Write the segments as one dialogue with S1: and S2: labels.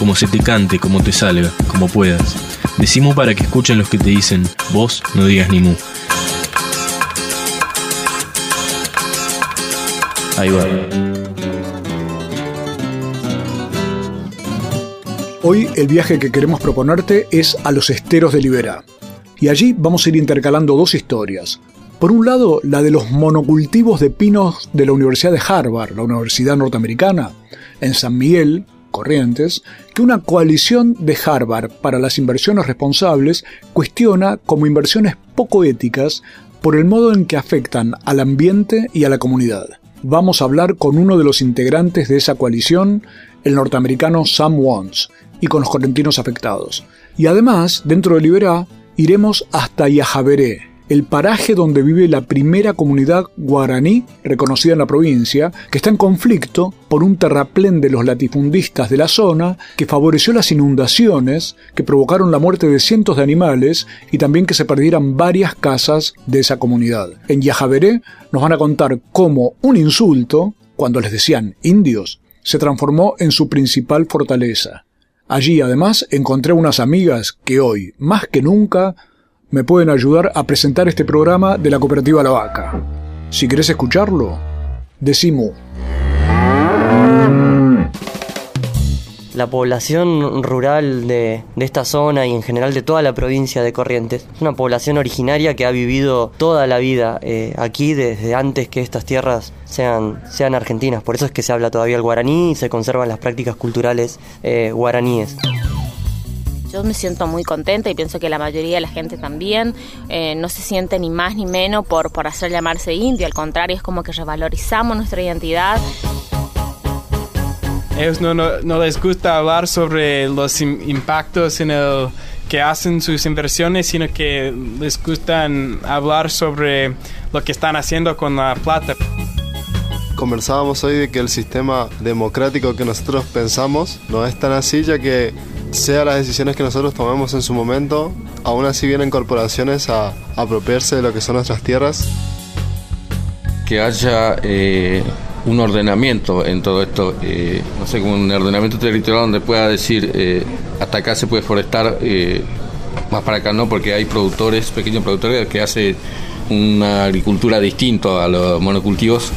S1: como se te cante, como te salga, como puedas. Decimos para que escuchen los que te dicen, vos no digas ni mu. Ahí va.
S2: Hoy el viaje que queremos proponerte es a los esteros de Liberá. Y allí vamos a ir intercalando dos historias. Por un lado, la de los monocultivos de pinos de la Universidad de Harvard, la Universidad Norteamericana, en San Miguel, Corrientes, que una coalición de Harvard para las inversiones responsables cuestiona como inversiones poco éticas por el modo en que afectan al ambiente y a la comunidad. Vamos a hablar con uno de los integrantes de esa coalición, el norteamericano Sam Wons, y con los correntinos afectados. Y además, dentro de Liberá, iremos hasta Yajaveré, el paraje donde vive la primera comunidad guaraní reconocida en la provincia, que está en conflicto por un terraplén de los latifundistas de la zona que favoreció las inundaciones que provocaron la muerte de cientos de animales y también que se perdieran varias casas de esa comunidad. En Yajaveré nos van a contar cómo un insulto, cuando les decían indios, se transformó en su principal fortaleza. Allí además encontré unas amigas que hoy, más que nunca, me pueden ayudar a presentar este programa de la cooperativa La Vaca. Si querés escucharlo, decimos.
S3: La población rural de, de, esta zona y en general de toda la provincia de Corrientes es una población originaria que ha vivido toda la vida eh, aquí desde antes que estas tierras sean, sean argentinas. Por eso es que se habla todavía el guaraní y se conservan las prácticas culturales eh, guaraníes.
S4: Yo me siento muy contenta y pienso que la mayoría de la gente también eh, no se siente ni más ni menos por, por hacer llamarse indio, al contrario, es como que revalorizamos nuestra identidad.
S5: Ellos no, no, no les gusta hablar sobre los impactos en el que hacen sus inversiones, sino que les gusta hablar sobre lo que están haciendo con la plata.
S6: Conversábamos hoy de que el sistema democrático que nosotros pensamos no es tan así, ya que sea las decisiones que nosotros tomemos en su momento, aún así vienen corporaciones a, apropiarse de lo que son nuestras tierras.
S7: Que haya eh, un ordenamiento en todo esto, eh, no sé, como un ordenamiento territorial donde pueda decir eh, hasta acá se puede forestar, más para acá no, porque hay productores, pequeños productores que hacen una agricultura distinta a los monocultivos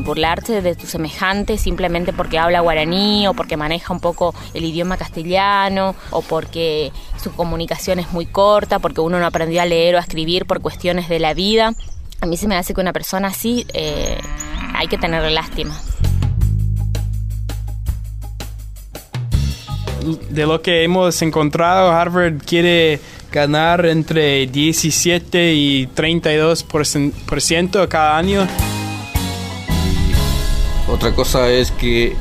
S4: burlarse de tu semejante simplemente porque habla guaraní o porque maneja un poco el idioma castellano o porque su comunicación es muy corta, porque uno no aprendió a leer o a escribir por cuestiones de la vida. A mí se me hace que una persona así eh, hay que tener lástima.
S5: De lo que hemos encontrado, Harvard quiere ganar entre 17 y 32% cada año.
S7: Otra cosa es que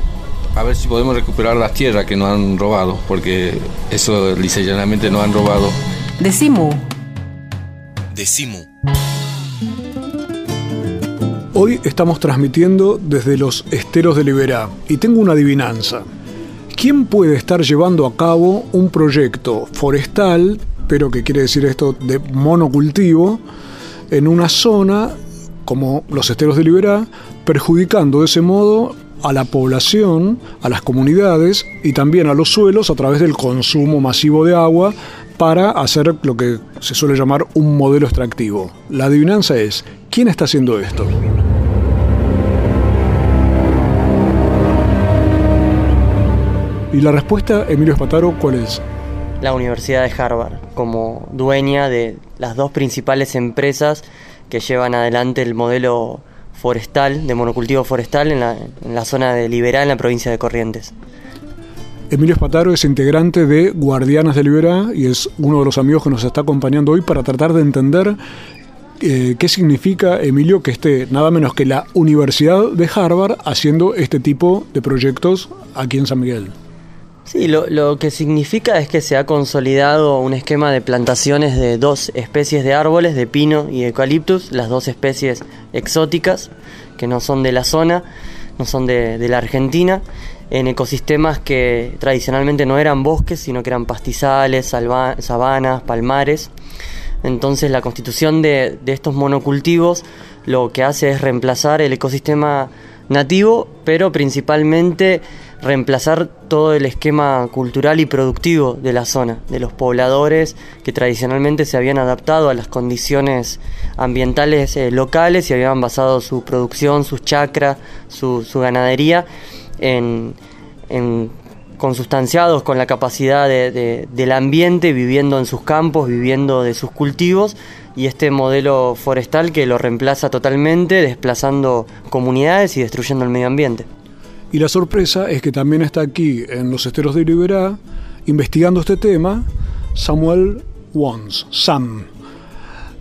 S7: a ver si podemos recuperar las tierras que nos han robado, porque eso llanamente nos han robado.
S8: Decimu.
S1: Decimu.
S2: Hoy estamos transmitiendo desde los esteros de Liberá y tengo una adivinanza. ¿Quién puede estar llevando a cabo un proyecto forestal, pero que quiere decir esto de monocultivo, en una zona como los esteros de Liberá, perjudicando de ese modo a la población, a las comunidades y también a los suelos a través del consumo masivo de agua para hacer lo que se suele llamar un modelo extractivo. La adivinanza es, ¿quién está haciendo esto? Y la respuesta, Emilio Espataro, ¿cuál es?
S3: La Universidad de Harvard, como dueña de las dos principales empresas que llevan adelante el modelo forestal, de monocultivo forestal en la, zona de Liberá, en la provincia de Corrientes.
S2: Emilio Espataro es integrante de Guardianas de Liberá y es uno de los amigos que nos está acompañando hoy para tratar de entender eh, qué significa, Emilio, que esté nada menos que la Universidad de Harvard haciendo este tipo de proyectos aquí en San Miguel.
S3: Sí, lo, lo, que significa es que se ha consolidado un esquema de plantaciones de dos especies de árboles, de pino y eucaliptus, las dos especies exóticas que no son de la zona, no son de, la Argentina, en ecosistemas que tradicionalmente no eran bosques, sino que eran pastizales, sabanas, palmares. Entonces la constitución de, de estos monocultivos lo que hace es reemplazar el ecosistema nativo, pero principalmente reemplazar todo el esquema cultural y productivo de la zona, de los pobladores que tradicionalmente se habían adaptado a las condiciones ambientales eh, locales y habían basado su producción, sus chacras, su, ganadería en, consustanciados con la capacidad del ambiente, viviendo en sus campos, viviendo de sus cultivos, y este modelo forestal que lo reemplaza totalmente, desplazando comunidades y destruyendo el medio ambiente.
S2: Y la sorpresa es que también está aquí en los esteros de Liberá, investigando este tema, Samuel Wons, Sam.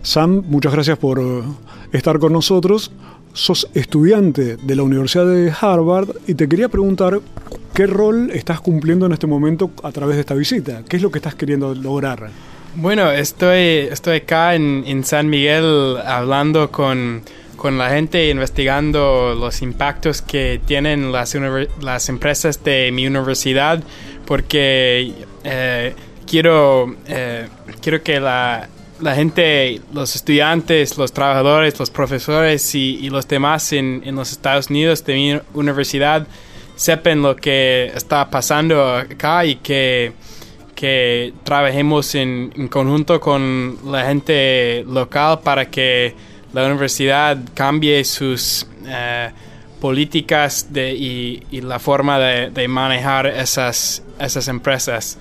S2: Sam, muchas gracias por estar con nosotros. Sos estudiante de la Universidad de Harvard y te quería preguntar qué rol estás cumpliendo en este momento a través de esta visita. ¿Qué es lo que estás queriendo lograr?
S5: Bueno, estoy, estoy acá en San Miguel hablando con con la gente investigando los impactos que tienen las, empresas de mi universidad porque eh, quiero, eh, quiero que la, la, gente, los estudiantes, los trabajadores, los profesores y, los demás en, en, los Estados Unidos de mi universidad sepan lo que está pasando acá y que, que trabajemos en conjunto con la gente local para que la universidad cambie sus eh, políticas de, y, la forma de, manejar esas, esas empresas.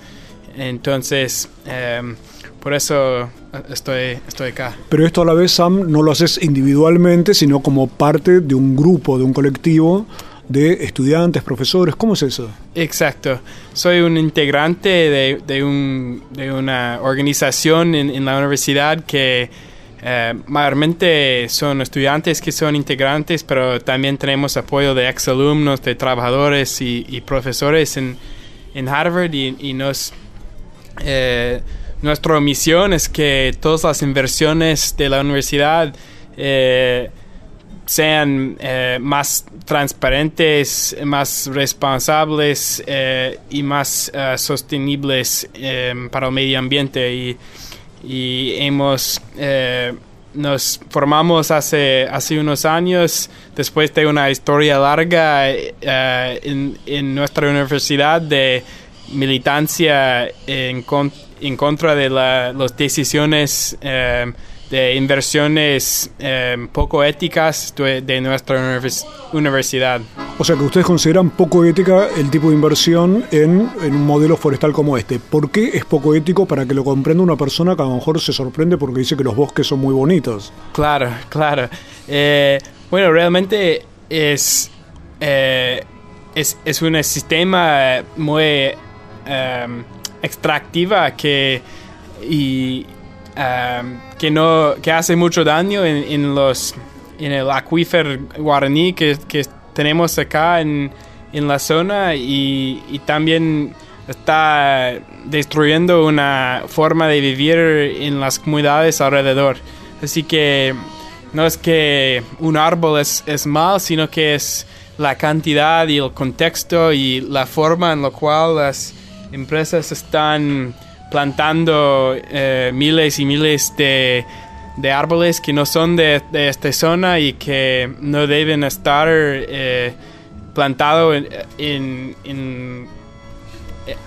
S5: Entonces, em, por eso estoy, estoy acá.
S2: Pero esto a la vez, Sam, no lo haces individualmente, sino como parte de un grupo, de un colectivo de estudiantes, profesores. ¿Cómo es eso?
S5: Exacto. Soy un integrante de, de, un, de una organización en, en la universidad que eh, mayormente son estudiantes que son integrantes, pero también tenemos apoyo de exalumnos, de trabajadores y, profesores en, en, Harvard y, nos, eh, nuestra misión es que todas las inversiones de la universidad eh, sean más transparentes, más responsables y más sostenibles para el medio ambiente. Y y hemos eh, nos formamos hace, hace unos años después de una historia larga eh, en, en, nuestra universidad de militancia en, en contra de las decisiones eh, de inversiones eh, poco éticas de, nuestra universidad.
S2: O sea que ustedes consideran poco ética el tipo de inversión en, un modelo forestal como este. ¿Por qué es poco ético para que lo comprenda una persona que a lo mejor se sorprende porque dice que los bosques son muy bonitos?
S5: Claro, claro. Eh, bueno, realmente es, eh, es, es, un sistema muy extractiva que... Y, que no que hace mucho daño en, los en el acuífero guaraní que, tenemos acá en, en la zona y, y, también está destruyendo una forma de vivir en las comunidades alrededor. Así que no es que un árbol es, es mal, sino que es la cantidad y el contexto y la forma en la cual las empresas están plantando eh, miles y miles de, de, árboles que no son de, esta zona y que no deben estar eh, plantados en, en,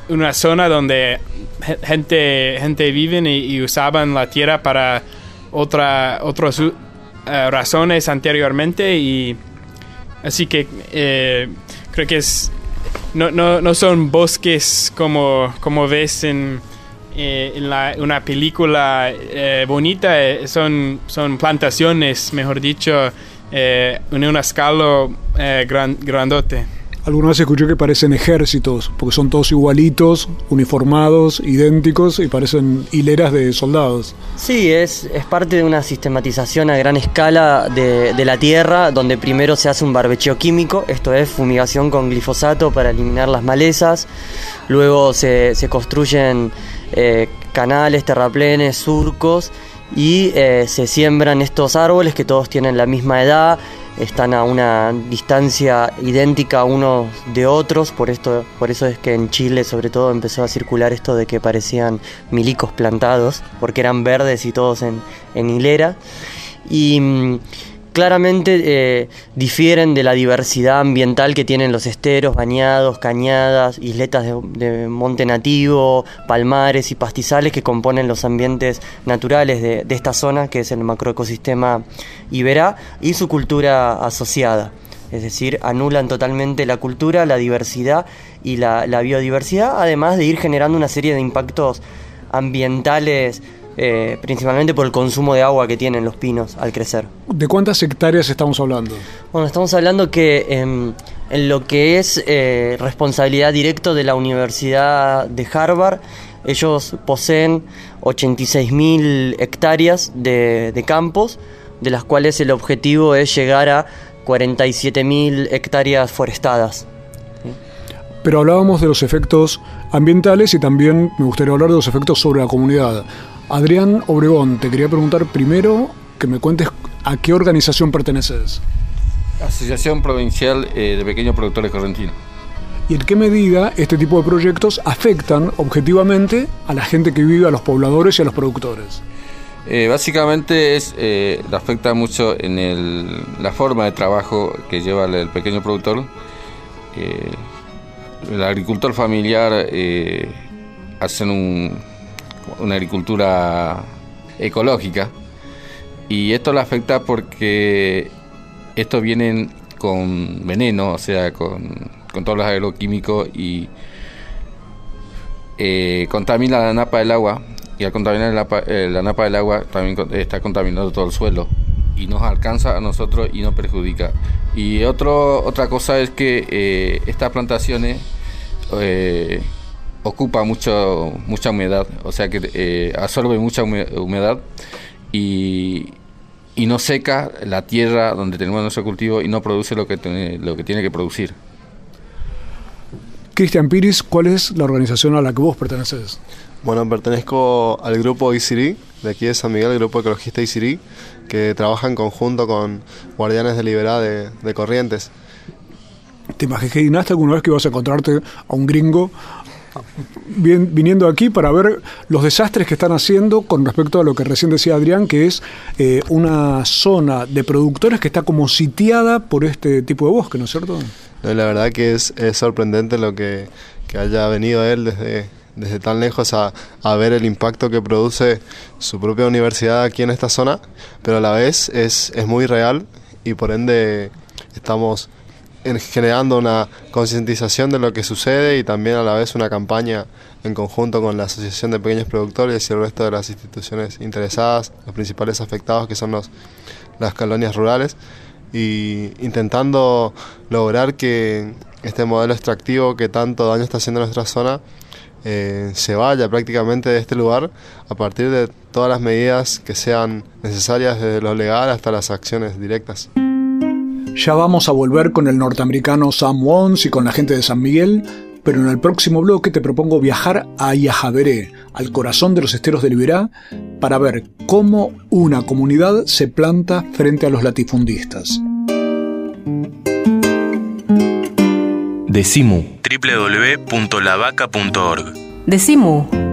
S5: una zona donde gente, gente vive y, usaban la tierra para otra, otras razones anteriormente y así que eh, creo que es no, no, no son bosques como, como ves en eh, en la, una película eh, bonita eh, son, son plantaciones, mejor dicho, en una escala gran, grandote.
S2: Alguna vez escuché que parecen ejércitos, porque son todos igualitos, uniformados, idénticos y parecen hileras de soldados.
S3: Sí, es, es parte de una sistematización a gran escala de, de la tierra, donde primero se hace un barbecheo químico, esto es fumigación con glifosato para eliminar las malezas, luego se, se construyen eh, canales, terraplenes, surcos y eh, se siembran estos árboles que todos tienen la misma edad, están a una distancia idéntica unos de otros, por esto, por eso es que en Chile sobre todo empezó a circular esto de que parecían milicos plantados, porque eran verdes y todos en, en hilera. Y mm, claramente eh, difieren de la diversidad ambiental que tienen los esteros, bañados, cañadas, isletas de, monte nativo, palmares y pastizales que componen los ambientes naturales de, esta zona, que es el macroecosistema Iberá, y su cultura asociada. Es decir, anulan totalmente la cultura, la diversidad y la biodiversidad, además de ir generando una serie de impactos ambientales eh, principalmente por el consumo de agua que tienen los pinos al crecer.
S2: ¿De cuántas hectáreas estamos hablando?
S3: Bueno, estamos hablando que em, en lo que es eh, responsabilidad directa de la Universidad de Harvard, ellos poseen 86.000 hectáreas de, de campos, de las cuales el objetivo es llegar a 47.000 hectáreas forestadas.
S2: Pero hablábamos de los efectos ambientales y también me gustaría hablar de los efectos sobre la comunidad. Adrián Obregón, te quería preguntar primero que me cuentes a qué organización perteneces.
S7: Asociación Provincial eh, de Pequeños Productores Correntinos.
S2: ¿Y en qué medida este tipo de proyectos afectan objetivamente a la gente que vive, a los pobladores y a los productores?
S7: Eh, básicamente es, eh, afecta mucho en el, la forma de trabajo que lleva el, el pequeño productor. El agricultor familiar hacen un, una agricultura ecológica. Y esto le afecta porque estos vienen con veneno, o sea, con, con todos los agroquímicos y eh, contamina la napa del agua. Y al contaminar la, eh, la napa del agua también está contaminando todo el suelo. Y nos alcanza a nosotros y nos perjudica. Y otro, otra cosa es que eh, estas plantaciones eh, ocupa mucho, mucha humedad, o sea que eh, absorbe mucha hume- humedad y, y no seca la tierra donde tenemos nuestro cultivo y no produce lo que, tiene- lo que tiene que producir.
S2: Cristian Piris, ¿cuál es la organización a la que vos perteneces?
S6: Bueno, pertenezco al grupo ICIRI, de aquí de San Miguel, el grupo ecologista ICIRI, que trabaja en conjunto con Guardianes de Liberá de, de Corrientes.
S2: ¿Te imaginaste alguna vez que ibas a encontrarte a un gringo viniendo aquí para ver los desastres que están haciendo con respecto a lo que recién decía Adrián, que es eh, una zona de productores que está como sitiada por este tipo de bosque, ¿no es cierto?
S6: La verdad que es, es sorprendente lo que, que haya venido él desde, desde tan lejos a, a ver el impacto que produce su propia universidad aquí en esta zona, pero a la vez es, es muy real y por ende estamos generando una concientización de lo que sucede y también a la vez una campaña en conjunto con la Asociación de Pequeños Productores y el resto de las instituciones interesadas, los principales afectados que son los, las colonias rurales y intentando lograr que este modelo extractivo que tanto daño está haciendo a nuestra zona eh, se vaya prácticamente de este lugar a partir de todas las medidas que sean necesarias desde lo legal hasta las acciones directas.
S2: Ya vamos a volver con el norteamericano Sam Wons y con la gente de San Miguel, pero en el próximo bloque te propongo viajar a Yajaveré, al corazón de los esteros de Liberá, para ver cómo una comunidad se planta frente a los latifundistas.
S1: Decimu www.lavaca.org
S9: Decimu.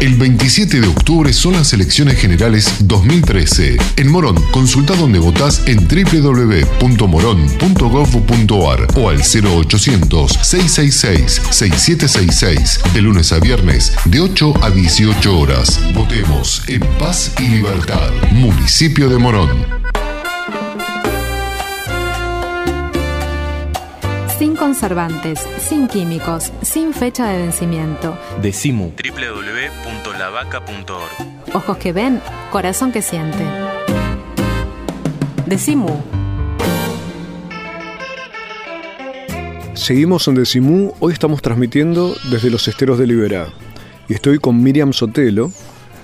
S10: El 27 de octubre son las elecciones generales 2013. En Morón, consulta donde votás en www.morón.gov.ar o al 0800-666-6766 de lunes a viernes de 8 a 18 horas. Votemos en paz y libertad. Municipio de Morón.
S11: Sin conservantes, sin químicos, sin fecha de vencimiento.
S1: Decimu. www.lavaca.org.
S11: Ojos que ven, corazón que siente.
S9: Decimu.
S2: Seguimos en Decimú, hoy estamos transmitiendo desde los esteros de Liberá. Y estoy con Miriam Sotelo.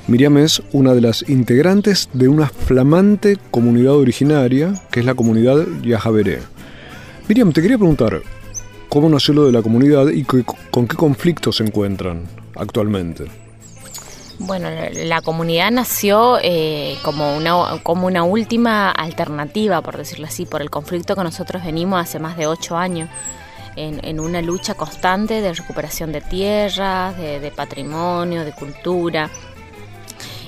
S2: Miriam es una de las integrantes de una flamante comunidad originaria, que es la comunidad Yajaveré. Miriam, te quería preguntar, ¿cómo nació lo de la comunidad y con qué conflictos se encuentran actualmente?
S4: Bueno, la comunidad nació eh, como, una, última alternativa, por decirlo así, por el conflicto que nosotros venimos hace más de ocho años, en, una lucha constante de recuperación de tierras, de, patrimonio, de cultura.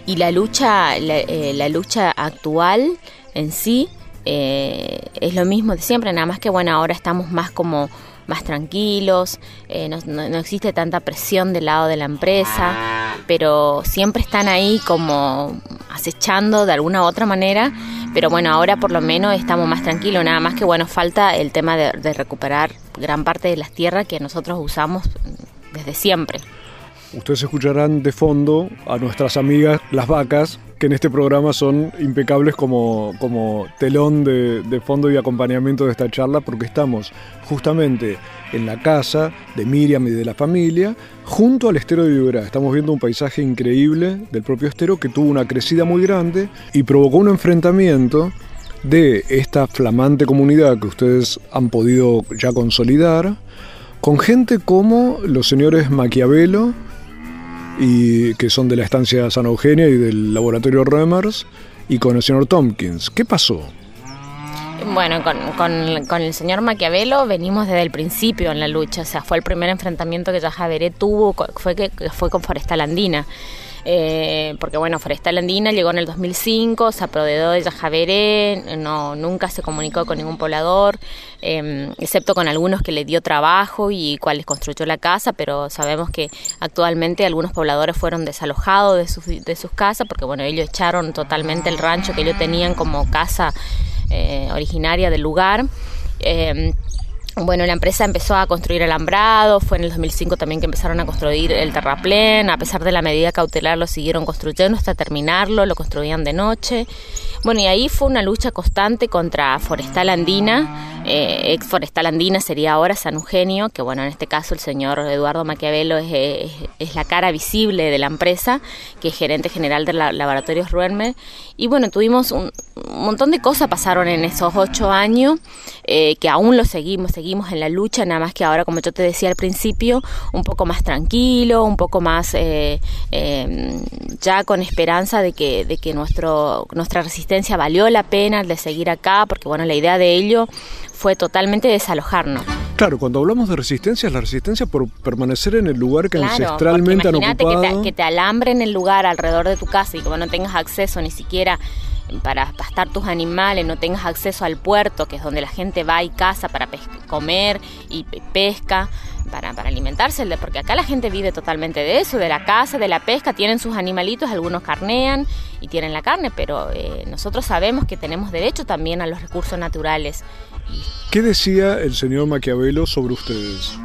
S4: Y la lucha, la, eh, la lucha actual en sí eh, es lo mismo de siempre, nada más que bueno, ahora estamos más como más tranquilos, eh, no, no, existe tanta presión del lado de la empresa, pero siempre están ahí como acechando de alguna u otra manera, pero bueno, ahora por lo menos estamos más tranquilos, nada más que bueno, falta el tema de, de recuperar gran parte de las tierras que nosotros usamos desde siempre.
S2: Ustedes escucharán de fondo a nuestras amigas las vacas que en este programa son impecables como, como telón de, fondo y acompañamiento de esta charla porque estamos justamente en la casa de Miriam y de la familia junto al estero de Viberá. Estamos viendo un paisaje increíble del propio estero que tuvo una crecida muy grande y provocó un enfrentamiento de esta flamante comunidad que ustedes han podido ya consolidar con gente como los señores Maquiavelo, y que son de la estancia San Eugenia y del laboratorio Remers, y con el señor Tompkins. ¿Qué pasó?
S4: Bueno, con, con, el señor Maquiavelo venimos desde el principio en la lucha, o sea, fue el primer enfrentamiento que Yajaveré tuvo, fue que fue con Forestal Andina. Eh, porque bueno, Forestal Andina llegó en el 2005, se apoderó de Yajaveré, no, nunca se comunicó con ningún poblador, em, excepto con algunos que le dio trabajo y cuales construyó la casa, pero sabemos que actualmente algunos pobladores fueron desalojados de sus, de sus casas, porque bueno, ellos echaron totalmente el rancho que ellos tenían como casa eh, originaria del lugar. Bueno, la empresa empezó a construir alambrado, fue en el 2005 también que empezaron a construir el terraplén, a pesar de la medida cautelar lo siguieron construyendo hasta terminarlo, lo construían de noche. Bueno, y ahí fue una lucha constante contra Forestal Andina, eh, ex Forestal Andina sería ahora San Eugenio, que bueno, en este caso el señor Eduardo Maquiavelo es, es, la cara visible de la empresa, que es gerente general de la, Laboratorios Ruermer. Y bueno, tuvimos un, montón de cosas pasaron en esos ocho años, eh, que aún lo seguimos, seguimos en la lucha, nada más que ahora, como yo te decía al principio, un poco más tranquilo, un poco más eh, ya con esperanza de que, de que nuestro, nuestra resistencia valió la pena de seguir acá, porque bueno, la idea de ello fue totalmente desalojarnos.
S2: Claro, cuando hablamos de resistencia, es la resistencia por permanecer en el lugar que ancestralmente han ocupado.
S4: Que te, que te alambren el lugar alrededor de tu casa y que no tengas acceso ni siquiera para pastar tus animales, no tengas acceso al puerto, que es donde la gente va y caza para comer y pesca para, para alimentarse, porque acá la gente vive totalmente de eso, de la caza, de la pesca, tienen sus animalitos, algunos carnean y tienen la carne, pero eh, nosotros sabemos que tenemos derecho también a los recursos naturales.
S2: ¿Qué decía el señor Maquiavelo sobre ustedes?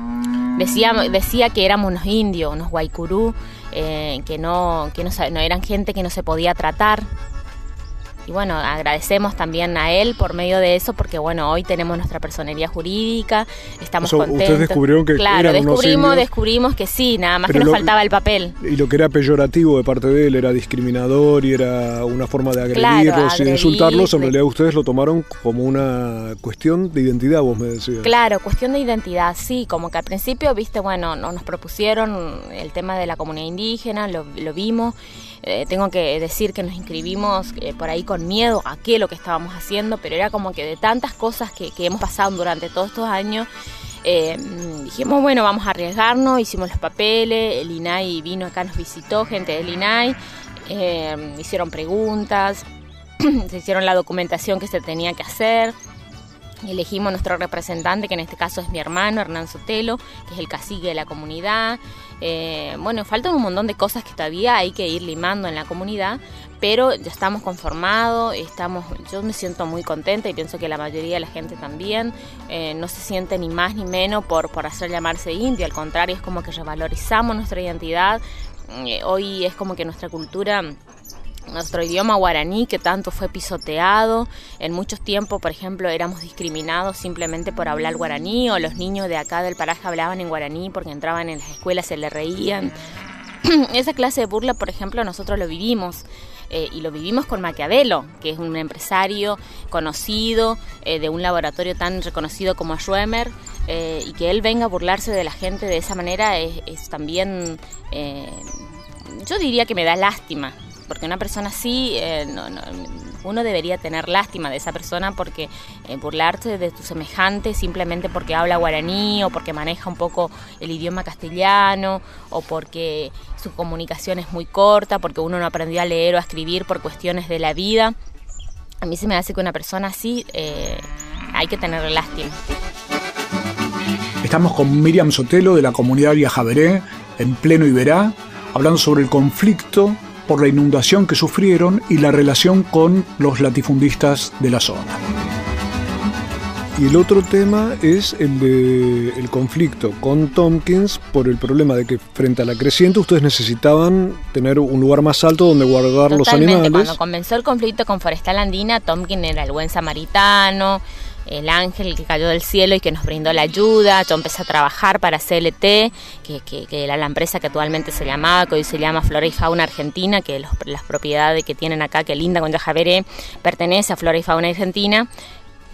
S4: Decía, decía que éramos unos indios, unos guaycurú, eh, que, no, que no, no eran gente que no se podía tratar, y bueno, agradecemos también a él por medio de eso, porque bueno, hoy tenemos nuestra personería jurídica, estamos
S2: O sea,
S4: contentos.
S2: ustedes descubrieron que
S4: claro,
S2: eran
S4: descubrimos, descubrimos que sí, nada más
S2: Pero
S4: que nos
S2: lo-
S4: faltaba el papel.
S2: Y lo que era peyorativo de parte de él era discriminador y era una forma de
S4: Claro,
S2: agredirlos y de insultarlos. En realidad ustedes lo tomaron como una cuestión de identidad, vos me decías.
S4: Claro, cuestión de identidad, sí, como que al principio, viste, bueno, no, nos propusieron el tema de la comunidad indígena, lo, lo vimos. Eh, tengo que decir que nos inscribimos eh, por ahí con miedo a qué lo que estábamos haciendo, pero era como que de tantas cosas que, hemos pasado durante todos estos años, eh, dijimos, bueno, vamos a arriesgarnos, hicimos los papeles, el INAI vino acá, nos visitó gente del INAI, eh, hicieron preguntas, se hicieron la documentación que se tenía que hacer. Elegimos nuestro representante, que en este caso es mi hermano, Hernán Sotelo, que es el cacique de la comunidad. Eh, bueno, faltan un montón de cosas que todavía hay que ir limando en la comunidad, pero ya estamos conformados, estamos, yo me siento muy contenta y pienso que la mayoría de la gente también eh, no se siente ni más ni menos por, por hacer llamarse indio, al contrario, es como que revalorizamos nuestra identidad. Eh, hoy es como que nuestra cultura nuestro idioma guaraní que tanto fue pisoteado. En muchos tiempos, por ejemplo, éramos discriminados simplemente por hablar guaraní o los niños de acá del paraje hablaban en guaraní porque entraban en las escuelas, se le reían. Esa clase de burla, por ejemplo, nosotros lo vivimos. eh, y lo vivimos con Maquiavelo, que es un empresario conocido eh, de un laboratorio tan reconocido como Schwemmer, eh, y que él venga a burlarse de la gente de esa manera es, también, yo diría que me da lástima, porque una persona así, eh, no- no- uno debería tener lástima de esa persona porque eh, burlarse de tu semejante simplemente porque habla guaraní o porque maneja un poco el idioma castellano o porque su comunicación es muy corta, porque uno no aprendió a leer o a escribir por cuestiones de la vida. A mí se me hace que una persona así eh, hay que tener lástima.
S2: Estamos con Miriam Sotelo de la comunidad Yajaveré, en pleno Iberá, hablando sobre el conflicto por la inundación que sufrieron y la relación con los latifundistas de la zona. Y el otro tema es el de el conflicto con Tompkins por el problema de que frente a la creciente ustedes necesitaban tener un lugar más alto donde guardar los animales.
S4: cuando comenzó el conflicto con Forestal Andina, Tomkin era el buen samaritano, el ángel que cayó del cielo y que nos brindó la ayuda. Yo empecé a trabajar para CLT, que, era la empresa que actualmente se llamaba, que hoy se llama Flora y Fauna Argentina, que los- las propiedades que tienen acá, que linda con Yajaveré, pertenece a Flora y Fauna Argentina.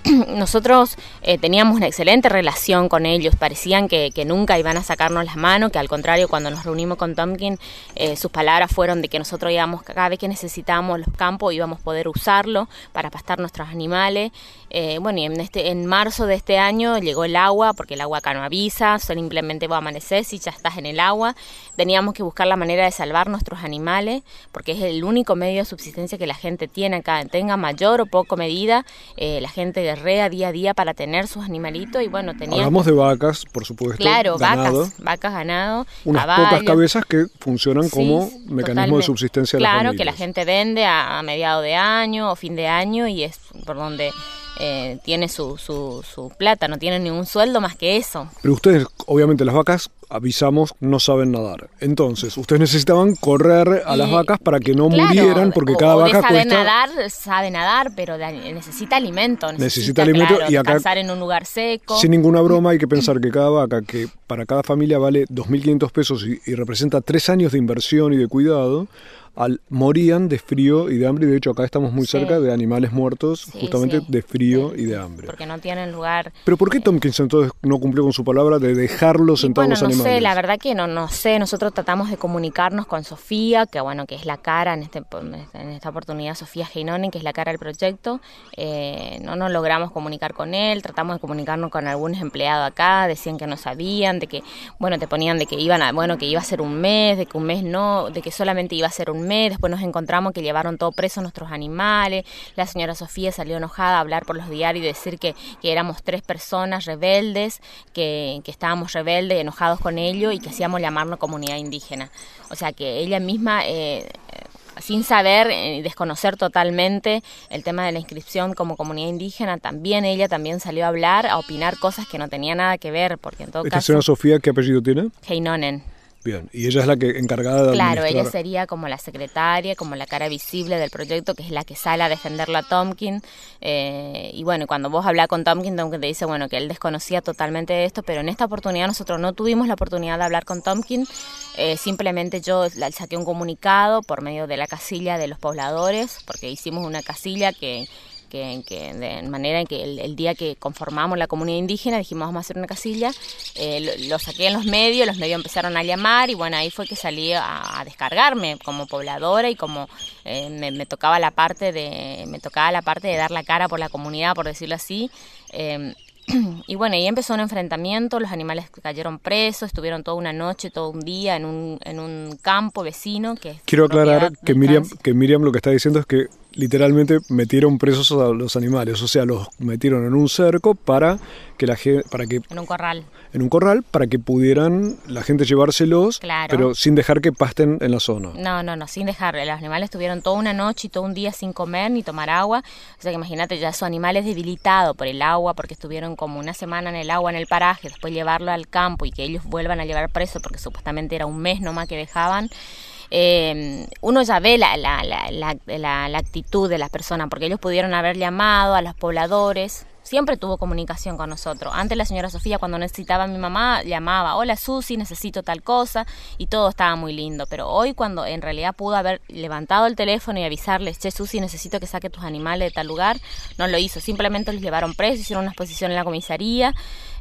S4: nosotros eh, teníamos una excelente relación con ellos, parecían que, nunca iban a sacarnos las manos, que al contrario, cuando nos reunimos con Tompkin, eh, sus palabras fueron de que nosotros íbamos, cada vez que necesitábamos los campos, íbamos a poder usarlo para pastar nuestros animales. Eh, bueno, y en, este, en marzo de este año llegó el agua, porque el agua acá no avisa, simplemente va a amanecer si ya estás en el agua. Teníamos que buscar la manera de salvar nuestros animales, porque es el único medio de subsistencia que la gente tiene acá, tenga mayor o poco medida, eh, la gente guerrea día a día para tener sus animalitos y bueno, tenía...
S2: Hablamos de vacas, por supuesto.
S4: Claro,
S2: ganado,
S4: vacas, vacas ganado,
S2: Unas
S4: caballos.
S2: pocas cabezas que funcionan
S4: Sí,
S2: como mecanismo de
S4: totalmente.
S2: subsistencia de la
S4: Claro,
S2: familia.
S4: que la gente vende a, a mediado de año o fin de año y es por donde eh, tiene su, su, su plata, no tiene ningún sueldo más que eso.
S2: Pero ustedes, obviamente, las vacas, avisamos, no saben nadar. Entonces, ustedes necesitaban correr a las vacas para que no
S4: Claro,
S2: murieran, porque
S4: o-
S2: cada vaca cuesta.
S4: nadar, sabe nadar, pero necesita alimento. Necesita,
S2: Necesita alimento
S4: claro,
S2: y acá-
S4: descansar en un lugar seco.
S2: Sin ninguna broma, hay que pensar que cada vaca, que para cada familia vale 2.500 pesos y, y representa tres años de inversión y de cuidado, al, morían de frío y de hambre. Y de hecho, acá estamos muy
S4: Sí.
S2: cerca de animales muertos,
S4: Sí,
S2: justamente
S4: sí,
S2: de frío y de hambre.
S4: Porque no tienen lugar
S2: Pero ¿por qué Tompkins entonces no cumplió con su palabra de dejarlos sentados
S4: Bueno,
S2: los
S4: no
S2: animales?
S4: sé, la verdad que no, no sé. Nosotros tratamos de comunicarnos con Sofía, que bueno, que es la cara en este en esta oportunidad, Sofía Heinonen, que es la cara del proyecto. Eh, no nos logramos comunicar con él. Tratamos de comunicarnos con algunos empleados acá. Decían que no sabían, de que bueno, te ponían de que iban a, bueno, que iba a ser un mes, de que un mes no, de que solamente iba a ser un Después nos encontramos que llevaron todo preso nuestros animales. La señora Sofía salió enojada a hablar por los diarios y decir que, que éramos tres personas rebeldes, que, que estábamos rebeldes, enojados con ello y que hacíamos llamarnos comunidad indígena. O sea que ella misma... eh, sin saber y desconocer totalmente el tema de la inscripción como comunidad indígena, también ella también salió a hablar, a opinar cosas que no tenían nada que ver, porque en todo
S2: ¿Esta
S4: caso,
S2: señora Sofía qué apellido tiene?
S4: Heinonen.
S2: Bien, y ella es la que encargada de
S4: Claro, ella sería como la secretaria, como la cara visible del proyecto, que es la que sale a defenderla a Tomkin. Eh, y bueno, cuando vos hablas con Tomkin, Tomkin te dice, bueno, que él desconocía totalmente esto, pero en esta oportunidad nosotros no tuvimos la oportunidad de hablar con Tomkin. Eh, simplemente yo la- saqué un comunicado por medio de la casilla de los pobladores, porque hicimos una casilla que que, que de manera en que el, el día que conformamos la comunidad indígena dijimos vamos a hacer una casilla, eh, lo, lo saqué en los medios, los medios empezaron a llamar y bueno, ahí fue que salí a, a descargarme como pobladora y como eh, me, me tocaba la parte de me tocaba la parte de dar la cara por la comunidad, por decirlo así. eh, y bueno, ahí empezó un enfrentamiento, los animales cayeron presos, estuvieron toda una noche, todo un día en un, en un campo vecino que
S2: Quiero aclarar que Miriam, que Miriam lo que está diciendo es que literalmente metieron presos a los animales, o sea, los metieron en un cerco para que la gente, para que
S4: en un corral.
S2: en un corral para que pudieran la gente llevárselos,
S4: Claro.
S2: pero sin dejar que pasten en la zona.
S4: No, no, no, sin dejarle. Los animales estuvieron toda una noche y todo un día sin comer ni tomar agua. O sea que imagínate, ya son animales debilitados por el agua, porque estuvieron como una semana en el agua en el paraje, después llevarlo al campo y que ellos vuelvan a llevar preso, porque supuestamente era un mes nomás que dejaban. Eh, uno ya ve la, la, la, la, actitud de las personas, porque ellos pudieron haber llamado a los pobladores. Siempre tuvo comunicación con nosotros. Antes la señora Sofía, cuando necesitaba a mi mamá, llamaba, hola Susi, necesito tal cosa, y todo estaba muy lindo. Pero hoy, cuando en realidad pudo haber levantado el teléfono y avisarles, che Susi, necesito que saque tus animales de tal lugar, no lo hizo. Simplemente los llevaron presos, hicieron una exposición en la comisaría,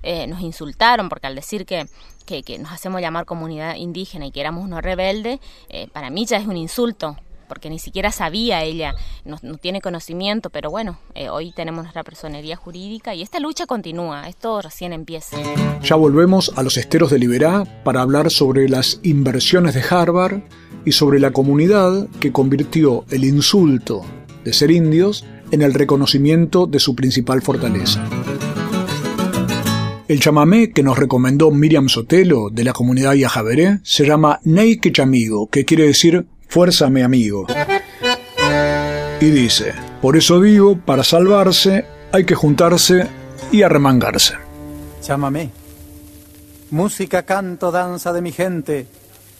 S4: eh, nos insultaron, porque al decir que, que, que nos hacemos llamar comunidad indígena y que éramos unos rebeldes, eh, para mí ya es un insulto porque ni siquiera sabía ella, no, tiene conocimiento, pero bueno, eh, hoy tenemos nuestra personería jurídica y esta lucha continúa, esto recién empieza.
S2: Ya volvemos a los esteros de Liberá para hablar sobre las inversiones de Harvard y sobre la comunidad que convirtió el insulto de ser indios en el reconocimiento de su principal fortaleza. El chamamé que nos recomendó Miriam Sotelo de la comunidad Yajaveré se llama Ney que quiere decir fuerza mi amigo. Y dice, por eso digo, para salvarse hay que juntarse y arremangarse.
S12: Chámame. Música, canto, danza de mi gente,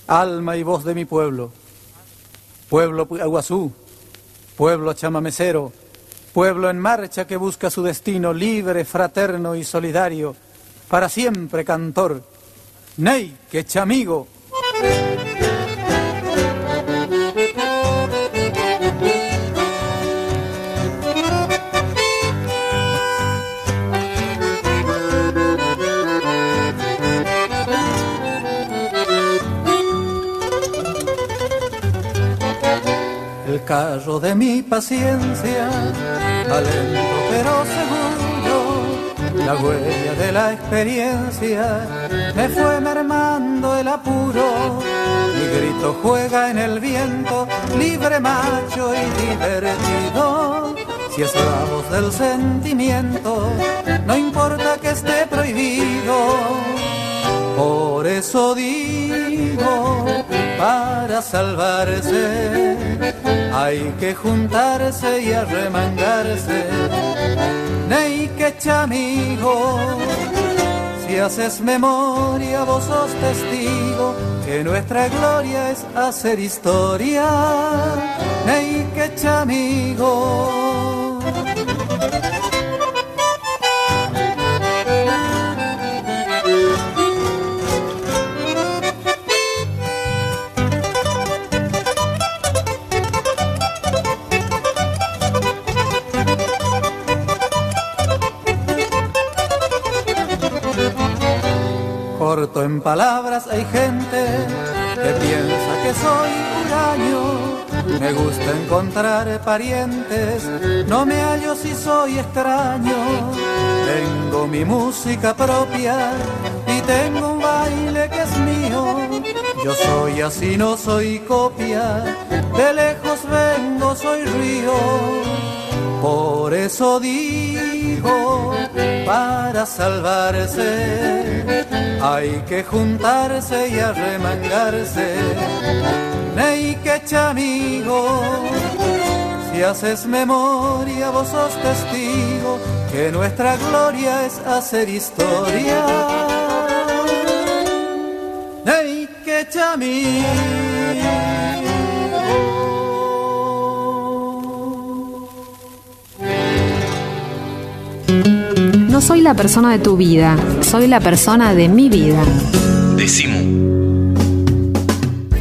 S12: alma y voz de mi pueblo. Pueblo aguazú, pueblo chamamecero, pueblo en marcha que busca su destino libre, fraterno y solidario, para siempre cantor. Ney, que chamigo. Carro de mi paciencia, alento pero seguro, la huella de la experiencia me fue mermando el apuro. Mi grito juega en el viento, libre, macho y divertido. Si es la voz del sentimiento, no importa que esté prohibido. Por eso digo, para salvarse hay que juntarse y arremangarse. Ney que chamigo, si haces memoria vos sos testigo que nuestra gloria es hacer historia. Ney que chamigo. En palabras, hay gente que piensa que soy huraño. Me gusta encontrar parientes, no me hallo si soy extraño. Tengo mi música propia y tengo un baile que es mío. Yo soy así, no soy copia, de lejos vengo, soy río. Por eso digo, para salvarse hay que juntarse y arremangarse. Ney que chamigo, si haces memoria vos sos testigo que nuestra gloria es hacer historia. Ney que echa
S11: No soy la persona de tu vida, soy la persona de mi vida.
S1: Decimu.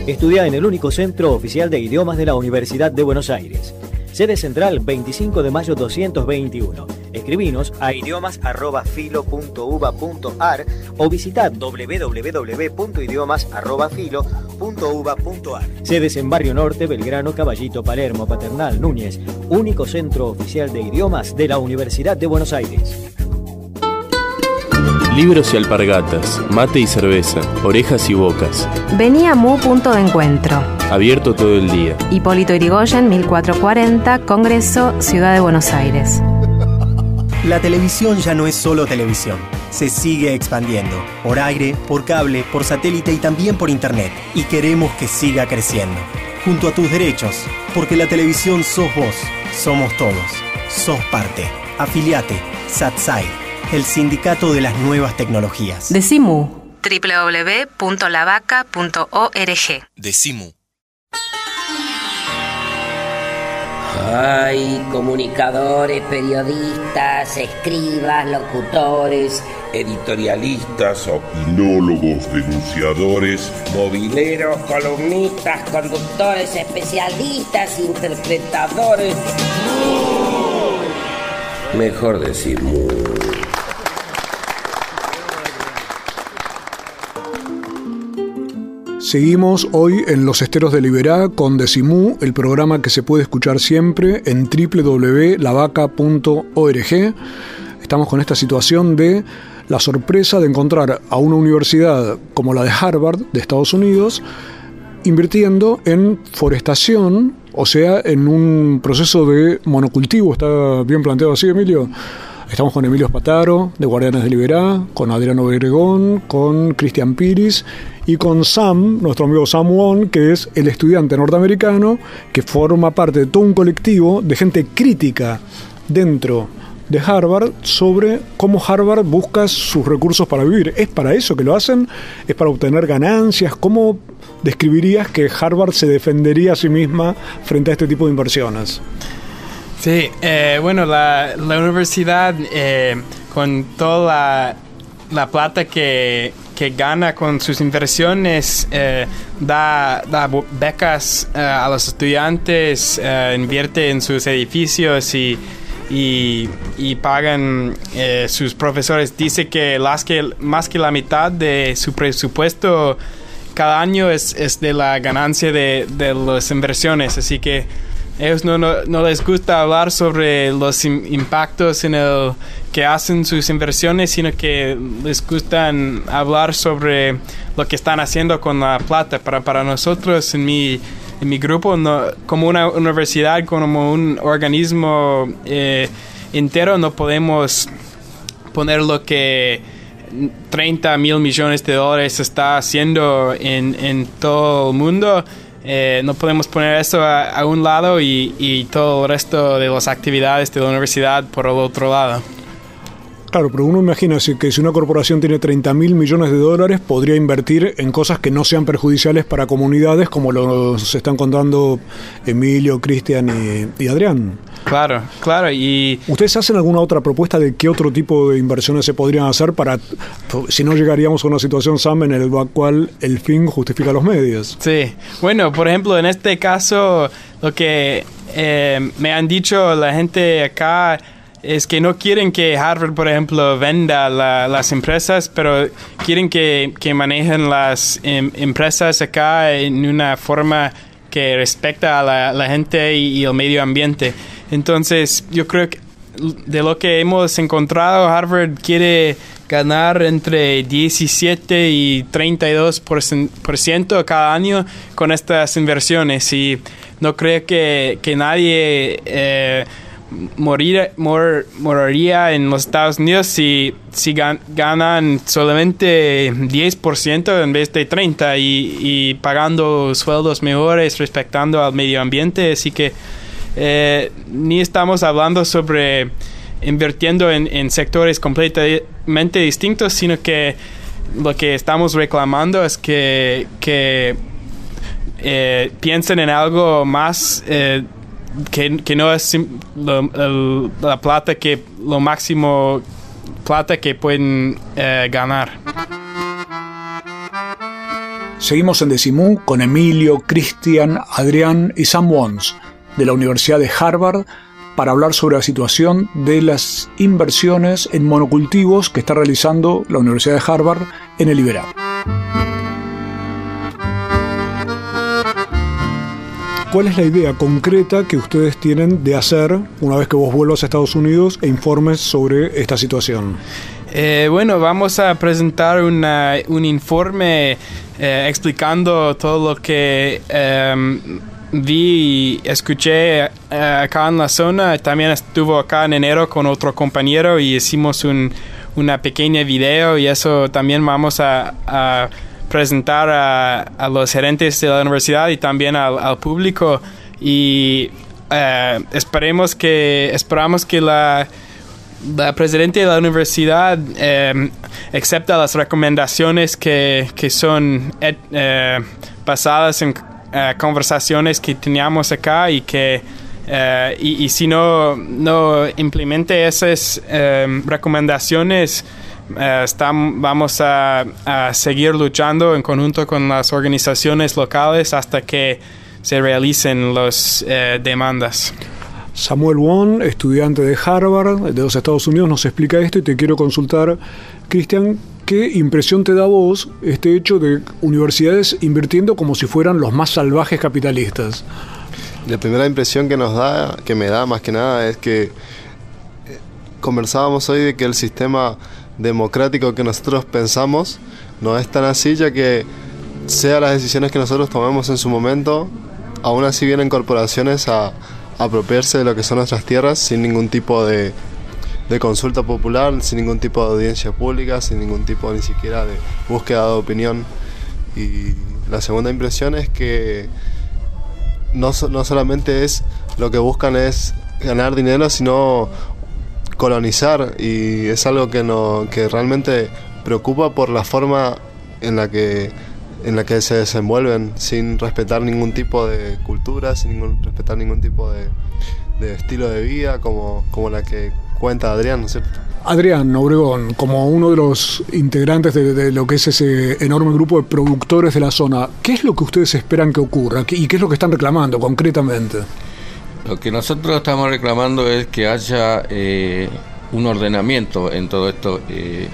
S13: Estudia en el único centro oficial de idiomas de la Universidad de Buenos Aires. Sede central 25 de mayo 221. Escribinos a idiomas.filo.uva.ar o visitad www.idiomas.filo.uva.ar. Sedes en Barrio Norte, Belgrano, Caballito, Palermo, Paternal, Núñez. Único centro oficial de idiomas de la Universidad de Buenos Aires.
S1: Libros y alpargatas, mate y cerveza, orejas y bocas.
S11: Vení a Mu Punto de Encuentro.
S1: Abierto todo el día.
S11: Hipólito Irigoyen, 1440, Congreso, Ciudad de Buenos Aires.
S14: La televisión ya no es solo televisión. Se sigue expandiendo. Por aire, por cable, por satélite y también por internet. Y queremos que siga creciendo. Junto a tus derechos. Porque la televisión sos vos. Somos todos. Sos parte. Afiliate. SATSAI. El sindicato de las nuevas tecnologías.
S11: Decimu.
S15: www.lavaca.org.
S1: Decimu.
S16: Hay comunicadores, periodistas, escribas, locutores,
S17: editorialistas, opinólogos, denunciadores,
S16: mobileros, columnistas, conductores, especialistas, interpretadores.
S17: Mejor decir
S2: Seguimos hoy en Los Esteros de Liberá con Decimú, el programa que se puede escuchar siempre en www.lavaca.org. Estamos con esta situación de la sorpresa de encontrar a una universidad como la de Harvard de Estados Unidos invirtiendo en forestación, o sea, en un proceso de monocultivo. ¿Está bien planteado así, Emilio? Estamos con Emilio Spataro, de Guardianes de Liberá, con Adriano Obregón, con Cristian Piris y con Sam, nuestro amigo Sam Won, que es el estudiante norteamericano que forma parte de todo un colectivo de gente crítica dentro de Harvard sobre cómo Harvard busca sus recursos para vivir. ¿Es para eso que lo hacen? ¿Es para obtener ganancias? ¿Cómo describirías que Harvard se defendería a sí misma frente a este tipo de inversiones?
S5: Sí, eh, bueno, la, la universidad eh, con toda la, la plata que, que, gana con sus inversiones eh, da, becas a los estudiantes, invierte en sus edificios y, y, y pagan sus profesores. Dice que, las que más que la mitad de su presupuesto cada año es, es de la ganancia de, de las inversiones, así que ellos no, no, les gusta hablar sobre los impactos en el que hacen sus inversiones, sino que les gusta hablar sobre lo que están haciendo con la plata. Para, para nosotros, en mi, en mi grupo, como una universidad, como un organismo eh, entero, no podemos poner lo que 30 mil millones de dólares está haciendo en, en todo el mundo eh, no podemos poner eso a, un lado y, todo el resto de las actividades de la universidad por el otro lado.
S2: Claro, pero uno imagina que si una corporación tiene 30 mil millones de dólares, podría invertir en cosas que no sean perjudiciales para comunidades, como lo se están contando Emilio, Cristian y, Adrián.
S5: Claro, claro. Y
S2: ¿Ustedes hacen alguna otra propuesta de qué otro tipo de inversiones se podrían hacer para, si no llegaríamos a una situación, Sam, en la cual el fin justifica los medios?
S5: Sí. Bueno, por ejemplo, en este caso, lo que eh, me han dicho la gente acá es que no quieren que Harvard, por ejemplo, venda las empresas, pero quieren que, que manejen las em, empresas acá en una forma que respecta a la, gente y, el medio ambiente. Entonces, yo creo que de lo que hemos encontrado, Harvard quiere ganar entre 17 y 32% por ciento cada año con estas inversiones y no creo que, que nadie... Eh, morir, moriría en los Estados Unidos si, si ganan solamente 10% en vez de 30% y, pagando sueldos mejores, respetando al medio ambiente. Así que eh, ni estamos hablando sobre invirtiendo en, sectores completamente distintos, sino que lo que estamos reclamando es que, que eh, piensen en algo más eh, que, que, no es la plata que lo máximo plata que pueden eh, ganar.
S2: Seguimos en Decimú con Emilio, Cristian, Adrián y Sam Wons de la Universidad de Harvard para hablar sobre la situación de las inversiones en monocultivos que está realizando la Universidad de Harvard en el Iberá. ¿Cuál es la idea concreta que ustedes tienen de hacer una vez que vos vuelvas a Estados Unidos e informes sobre esta situación?
S5: Eh, bueno, vamos a presentar una, un informe eh, explicando todo lo que eh, vi y escuché eh, acá en la zona. También estuvo acá en enero con otro compañero y hicimos un, una pequeña video y eso también vamos a, a presentar a, a, los gerentes de la universidad y también al, público y eh, esperemos que esperamos que la la presidenta de la universidad eh, acepta las recomendaciones que, que son eh, basadas en eh, conversaciones que teníamos acá y que uh, y, si no, no implemente esas um, recomendaciones, uh, estamos, vamos a, a, seguir luchando en conjunto con las organizaciones locales hasta que se realicen las demandas.
S2: Samuel Wong, estudiante de Harvard de los Estados Unidos, nos explica esto y te quiero consultar, Cristian, ¿qué impresión te da a vos este hecho de universidades invirtiendo como si fueran los más salvajes capitalistas?
S6: La primera impresión que nos da, que me da más que nada, es que eh, conversábamos hoy de que el sistema democrático que nosotros pensamos no es tan así, ya que sea las decisiones que nosotros tomemos en su momento, aún así vienen corporaciones a apropiarse de lo que son nuestras tierras sin ningún tipo de, de, consulta popular, sin ningún tipo de audiencia pública, sin ningún tipo ni siquiera de búsqueda de opinión. Y la segunda impresión es que no, no solamente es lo que buscan es ganar dinero, sino colonizar y es algo que, no, que realmente preocupa por la forma en la que en la que se desenvuelven sin respetar ningún tipo de cultura, sin respetar ningún tipo de, de estilo de vida como, como la que cuenta Adrián, ¿no es cierto?
S2: Adrián Obregón, como uno de los integrantes de, de, lo que es ese enorme grupo de productores de la zona, ¿qué es lo que ustedes esperan que ocurra y qué es lo que están reclamando concretamente?
S7: Lo que nosotros estamos reclamando es que haya eh, un ordenamiento en todo esto. Eh,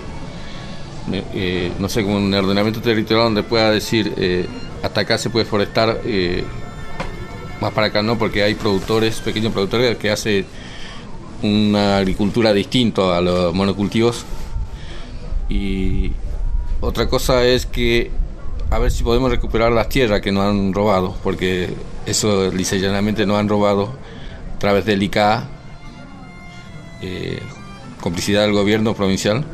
S7: eh, no sé, como un ordenamiento territorial donde pueda decir eh, hasta acá se puede forestar, eh, más para acá no, porque hay productores, pequeños productores que hacen una agricultura distinta a los monocultivos. Y otra cosa es que a ver si podemos recuperar las tierras que nos han robado, porque eso lisellanamente nos han robado a través del ICA, complicidad del gobierno provincial.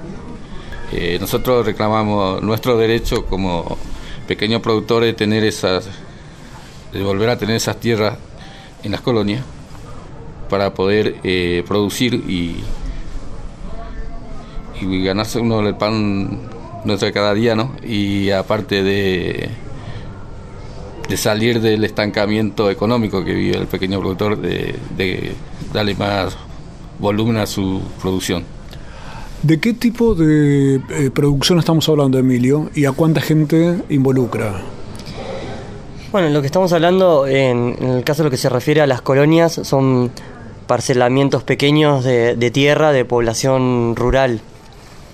S7: Eh, nosotros reclamamos nuestro derecho como pequeños productores de tener esas, de volver a tener esas tierras en las colonias para poder eh, producir y, y ganarse uno el pan nuestro de cada día, ¿no? Y aparte de, de salir del estancamiento económico que vive el pequeño productor, de, de darle más volumen a su producción.
S2: ¿De qué tipo de eh, producción estamos hablando, Emilio? ¿Y a cuánta gente involucra?
S3: Bueno, lo que estamos hablando, en, en, el caso de lo que se refiere a las colonias, son parcelamientos pequeños de, de tierra de población rural.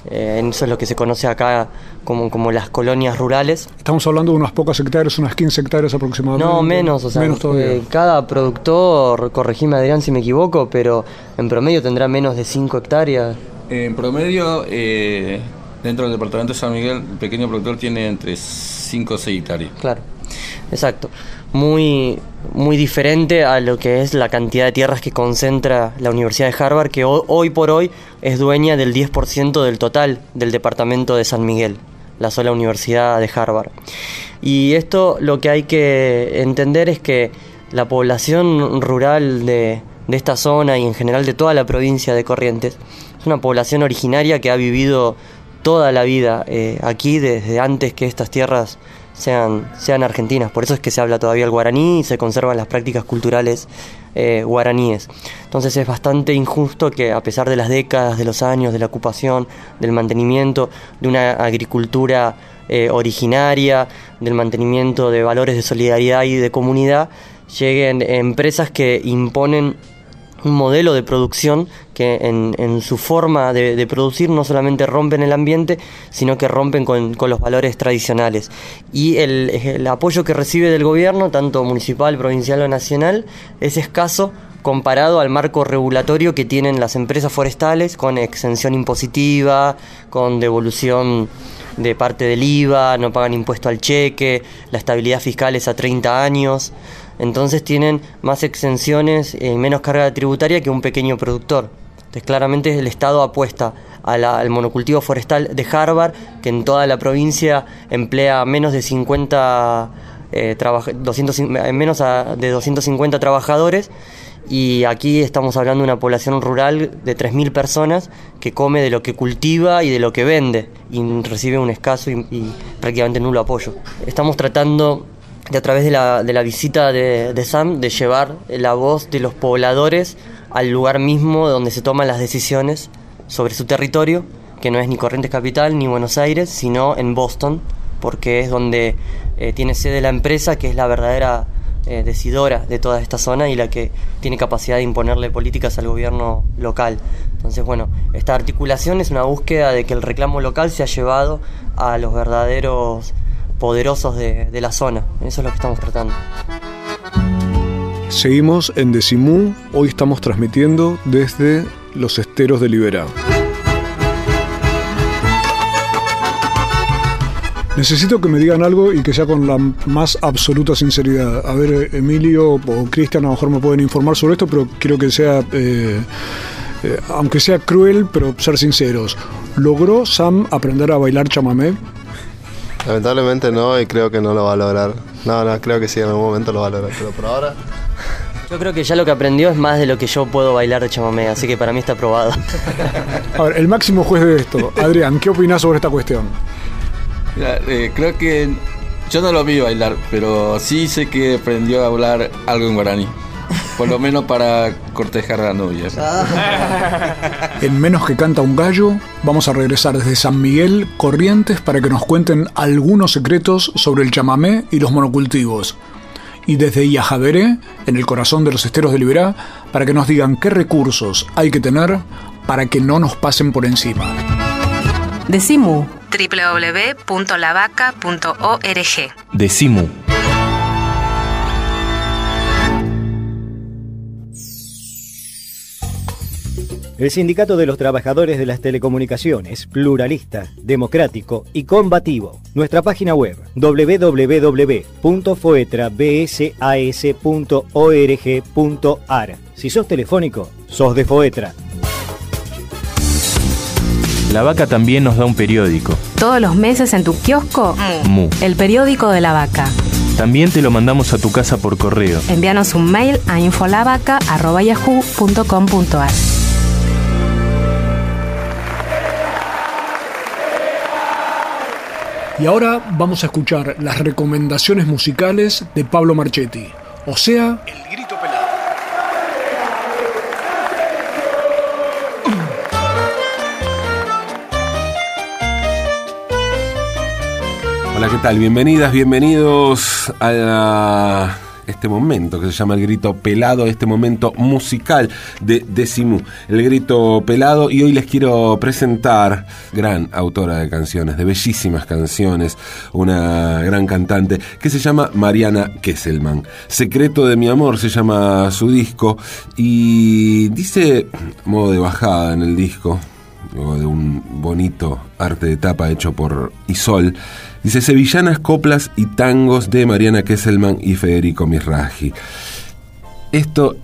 S3: Eh, eso es lo que se conoce acá como, como las colonias rurales.
S2: Estamos hablando de unas pocas hectáreas, unas 15 hectáreas aproximadamente.
S3: No, menos, o sea,
S2: menos
S3: eh, cada productor, corregime Adrián si me equivoco, pero en promedio tendrá menos de 5 hectáreas.
S7: En promedio, eh, dentro del departamento de San Miguel, el pequeño productor tiene entre 5 o 6 hectáreas.
S3: Claro, exacto. Muy, muy diferente a lo que es la cantidad de tierras que concentra la Universidad de Harvard, que hoy, por hoy es dueña del 10% del total del departamento de San Miguel, la sola Universidad de Harvard. Y esto lo que hay que entender es que la población rural de, de esta zona y en general de toda la provincia de Corrientes es una población originaria que ha vivido toda la vida eh, aquí, desde antes que estas tierras sean, sean argentinas. Por eso es que se habla todavía el guaraní y se conservan las prácticas culturales eh, guaraníes. Entonces es bastante injusto que a pesar de las décadas, de los años, de la ocupación, del mantenimiento de una agricultura eh, originaria, del mantenimiento de valores de solidaridad y de comunidad, lleguen empresas que imponen un modelo de producción que en, su forma de, producir no solamente rompen el ambiente, sino que rompen con, los valores tradicionales. Y el, apoyo que recibe del gobierno, tanto municipal, provincial o nacional, es escaso comparado al marco regulatorio que tienen las empresas forestales con exención impositiva, con devolución de parte del IVA, no pagan impuesto al cheque, la estabilidad fiscal es a 30 años entonces tienen más exenciones y menos carga tributaria que un pequeño productor. Entonces claramente el Estado apuesta al monocultivo forestal de Harvard, que en toda la provincia emplea menos de 50 eh, eh, menos de 250 trabajadores y aquí estamos hablando de una población rural de 3.000 personas que come de lo que cultiva y de lo que vende y recibe un escaso y prácticamente nulo apoyo. Estamos tratando de a través de la, de la visita de, Sam, de llevar la voz de los pobladores al lugar mismo donde se toman las decisiones sobre su territorio, que no es ni Corrientes Capital ni Buenos Aires, sino en Boston, porque es donde eh, tiene sede la empresa, que es la verdadera eh, decidora de toda esta zona y la que tiene capacidad de imponerle políticas al gobierno local. Entonces, bueno, esta articulación es una búsqueda de que el reclamo local se ha llevado a los verdaderos poderosos de, la zona. Eso es lo que estamos tratando.
S2: Seguimos en Decimú, hoy estamos transmitiendo desde los esteros de Liberá. Necesito que me digan algo y que sea con la más absoluta sinceridad. A ver, Emilio o Cristian a lo mejor me pueden informar sobre esto, pero quiero que sea, eh, eh, aunque sea cruel, pero ser sinceros. ¿Logró Sam aprender a bailar chamamé?
S6: Lamentablemente no y creo que no lo va a lograr. No, no, creo que sí, en algún momento lo va a lograr, pero por ahora...
S3: Yo creo que ya lo que aprendió es más de lo que yo puedo bailar de chamamé, así que para mí está aprobado.
S2: A ver, el máximo juez de esto, Adrián, ¿qué opinas sobre esta cuestión?
S7: Eh, creo que yo no lo vi bailar, pero sí sé que aprendió a hablar algo en guaraní. Por lo menos para cortejar a la novia.
S2: En menos que canta un gallo, vamos a regresar desde San Miguel, Corrientes, para que nos cuenten algunos secretos sobre el chamamé y los monocultivos. Y desde Iajaveré, en el corazón de los esteros de Liberá, para que nos digan qué recursos hay que tener para que no nos pasen por encima.
S15: Decimu www.lavaca.org
S1: Decimu
S13: El Sindicato de los Trabajadores de las Telecomunicaciones, pluralista, democrático y combativo. Nuestra página web www.foetrabsas.org.ar. Si sos telefónico, sos de Foetra.
S1: La Vaca también nos da un periódico.
S11: Todos los meses en tu kiosco, Mu. El periódico de la Vaca.
S1: También te lo mandamos a tu casa por correo.
S11: Envíanos un mail a infolavaca.yahoo.com.ar.
S2: Y ahora vamos a escuchar las recomendaciones musicales de Pablo Marchetti, o sea, El Grito Pelado.
S18: Hola, ¿qué tal? Bienvenidas, bienvenidos a la este momento que se llama el grito pelado, este momento musical de Decimu, el grito pelado. Y hoy les quiero presentar, gran autora de canciones, de bellísimas canciones, una gran cantante que se llama Mariana Kesselman. Secreto de mi amor se llama su disco y dice, modo de bajada en el disco, de un bonito arte de tapa hecho por Isol, dice Sevillanas, coplas y tangos de Mariana Kesselman y Federico Mirraji. Esto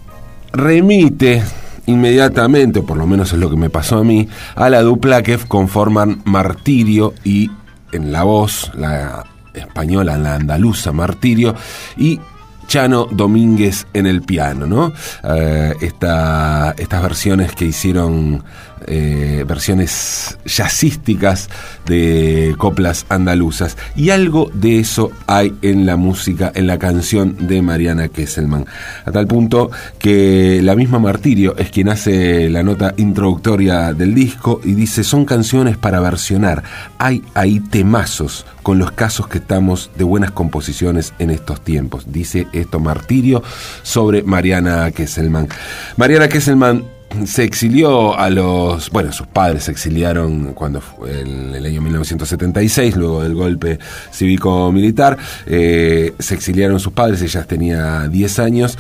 S18: remite inmediatamente, o por lo menos es lo que me pasó a mí, a la dupla que conforman Martirio y en la voz, la española, la andaluza Martirio, y Chano Domínguez en el piano, ¿no? Eh, esta- estas versiones que hicieron, eh, versiones jazzísticas de coplas andaluzas. Y algo de eso hay en la música, en la canción de Mariana Kesselman. A tal punto que la misma Martirio es quien hace la nota introductoria del disco y dice, son canciones para versionar. Hay ahí temazos con los casos que estamos de buenas composiciones en estos tiempos. Dice esto Martirio sobre Mariana Kesselman. Mariana Kesselman se exilió a los. Bueno, sus padres se exiliaron cuando fue en el año 1976, luego del golpe cívico-militar. Eh, se exiliaron sus padres, ella tenía 10 años.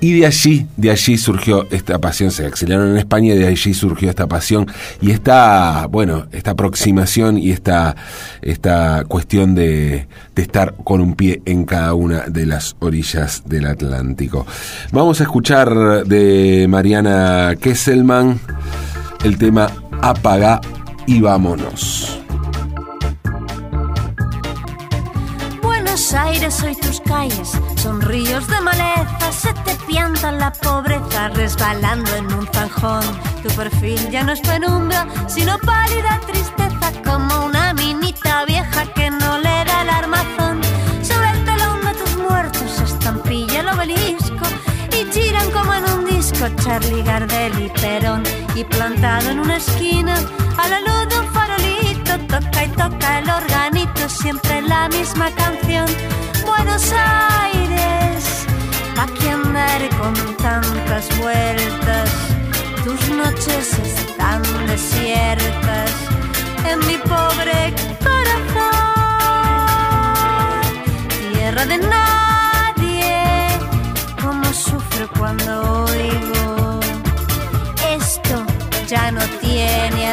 S18: Y de allí, de allí surgió esta pasión. Se exiliaron en España y de allí surgió esta pasión y esta, bueno, esta aproximación y esta, esta cuestión de, de estar con un pie en cada una de las orillas del Atlántico. Vamos a escuchar de Mariana Kesselman el tema Apaga y vámonos.
S19: Buenos Aires, hoy tus calles son ríos de maleza, se te pianta la pobreza resbalando en un zanjón. Tu perfil ya no es penumbra, sino pálida tristeza, como una minita vieja que no le da el armazón. Disco Charlie Gardel y Perón. Y plantado en una esquina, a la luz de un farolito, toca y toca el organito, siempre la misma canción. Buenos Aires, ¿pa' qué andar con tantas vueltas? Tus noches están desiertas en mi pobre corazón. Tierra de nadie, cómo sufro cuando oigo ya no tiene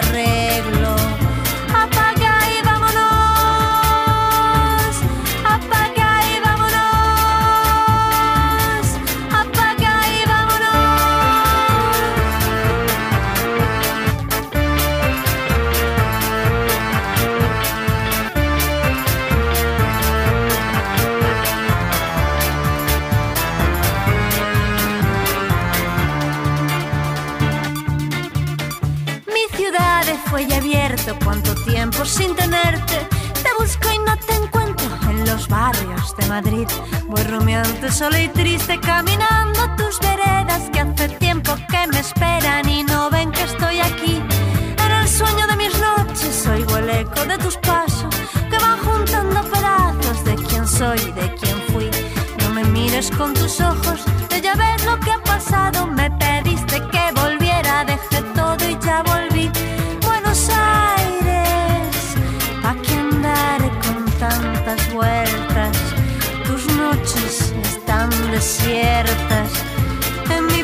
S19: tiempo sin tenerte. Te busco y no te encuentro en los barrios de Madrid. Voy rumiante, sola y triste, caminando tus veredas que hace tiempo que me esperan y no ven que estoy aquí. En el sueño de mis noches oigo el eco de tus pasos que van juntando pedazos de quién soy y de quién fui. No me mires con tus ojos, ya ves lo que ha pasado. Me pediste que volviera, dejé todo desiertas. En mi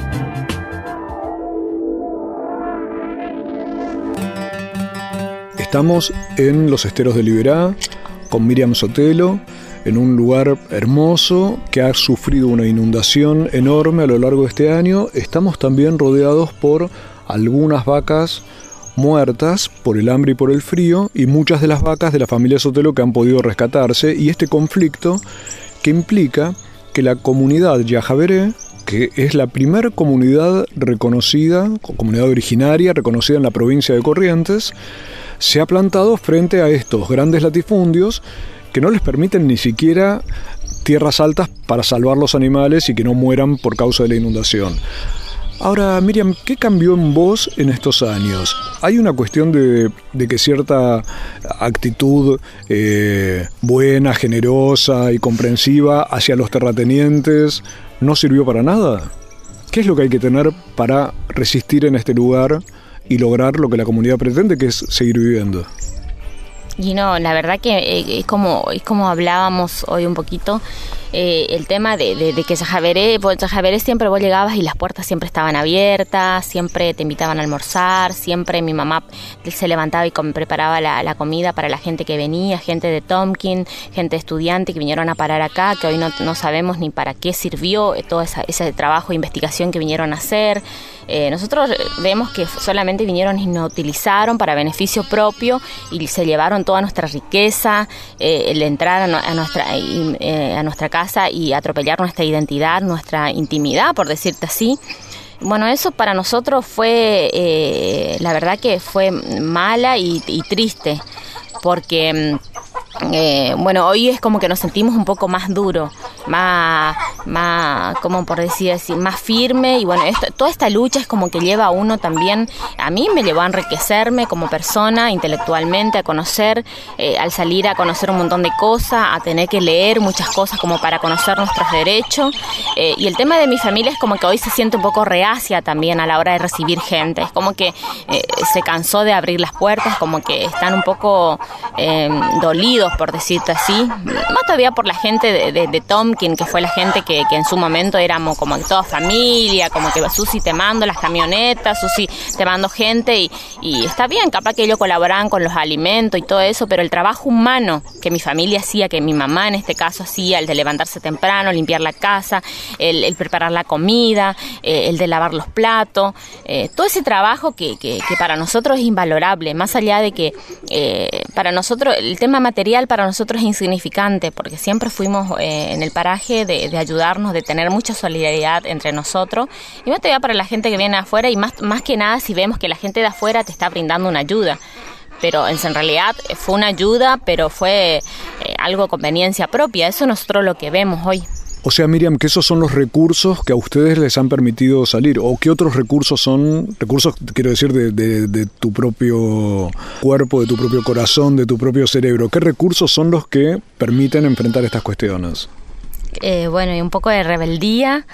S2: Estamos en los esteros de Liberá con Miriam Sotelo, en un lugar hermoso que ha sufrido una inundación enorme a lo largo de este año. Estamos también rodeados por algunas vacas muertas por el hambre y por el frío y muchas de las vacas de la familia Sotelo que han podido rescatarse y este conflicto que implica que la comunidad Yajaveré, que es la primera comunidad reconocida, comunidad originaria reconocida en la provincia de Corrientes, se ha plantado frente a estos grandes latifundios que no les permiten ni siquiera tierras altas para salvar los animales y que no mueran por causa de la inundación. Ahora, Miriam, ¿qué cambió en vos en estos años? ¿Hay una cuestión de, que cierta actitud eh, buena, generosa y comprensiva hacia los terratenientes no sirvió para nada? ¿Qué es lo que hay que tener para resistir en este lugar y lograr lo que la comunidad pretende, que es seguir viviendo?
S4: Y no, la verdad que eh, es como, es como hablábamos hoy un poquito, eh, el tema de, de, que Sajaveré, Sajaveré siempre vos llegabas y las puertas siempre estaban abiertas, siempre te invitaban a almorzar, siempre mi mamá se levantaba y preparaba la, comida para la gente que venía, gente de Tomkin, gente estudiante que vinieron a parar acá, que hoy no, sabemos ni para qué sirvió eh, todo ese trabajo de investigación que vinieron a hacer. Eh, nosotros vemos que solamente vinieron y nos utilizaron para beneficio propio y se llevaron toda nuestra riqueza, el entrar a, nuestra, a nuestra casa y atropellar nuestra identidad, nuestra intimidad, por decirte así. Bueno, eso para nosotros fue, eh, la verdad que fue mala y, triste, porque mm, eh, bueno, hoy es como que nos sentimos un poco más duro, más, más, como por decir así, más firme y bueno, toda esta lucha es como que lleva a uno también, a mí me llevó a enriquecerme como persona intelectualmente, a conocer, eh, al salir a conocer un montón de cosas, a tener que leer muchas cosas como para conocer nuestros derechos. Eh, y el tema de mi familia es como que hoy se siente un poco reacia también a la hora de recibir gente, es como que se cansó de abrir las puertas, como que están un poco dolidos por decirte así. Más todavía por la gente de, de, Tomkin, que fue la gente que, que, en su momento éramos como toda familia, como que Susi te mando las camionetas, Susi te mando gente y, y está bien, capaz que ellos colaboraban con los alimentos y todo eso, pero el trabajo humano que mi familia hacía, que mi mamá en este caso hacía, el de levantarse temprano, limpiar la casa, el, preparar la comida, eh, el de lavar los platos, eh, todo ese trabajo que, que, para nosotros es invalorable, más allá de que eh, para nosotros el tema material para nosotros es insignificante porque siempre fuimos eh, en el paraje de, ayudarnos, de tener mucha solidaridad entre nosotros. Y más todavía para la gente que viene afuera y más, más que nada si vemos que la gente de afuera te está brindando una ayuda pero en realidad fue una ayuda, pero fue eh, algo conveniencia propia. Eso nosotros lo que vemos hoy.
S2: O sea, Miriam, que esos son los recursos que a ustedes les han permitido salir. ¿O qué otros recursos son? Recursos, quiero decir, de, tu propio cuerpo, de tu propio corazón, de tu propio cerebro. ¿Qué recursos son los que permiten enfrentar estas cuestiones?
S4: Eh, bueno, y un poco de rebeldía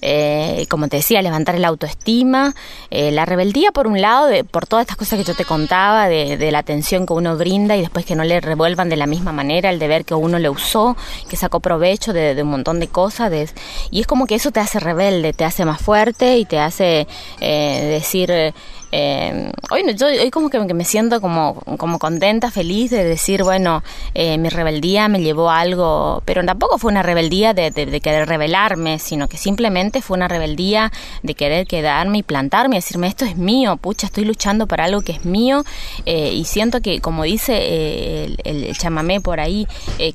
S4: eh, como te decía, levantar la autoestima, eh, la rebeldía por un lado, de, por todas estas cosas que yo te contaba, de, la atención que uno brinda y después que no le revuelvan de la misma manera, el deber que uno le usó, que sacó provecho de, un montón de cosas, y es como que eso te hace rebelde, te hace más fuerte y te hace eh, decir eh, hoy, yo hoy como que me siento como, como contenta, feliz de decir, bueno, eh, mi rebeldía me llevó a algo, pero tampoco fue una rebeldía de, querer rebelarme, sino que simplemente fue una rebeldía de querer quedarme y plantarme decirme, esto es mío, pucha, estoy luchando por algo que es mío eh, y siento que, como dice eh, el, el, chamamé por ahí,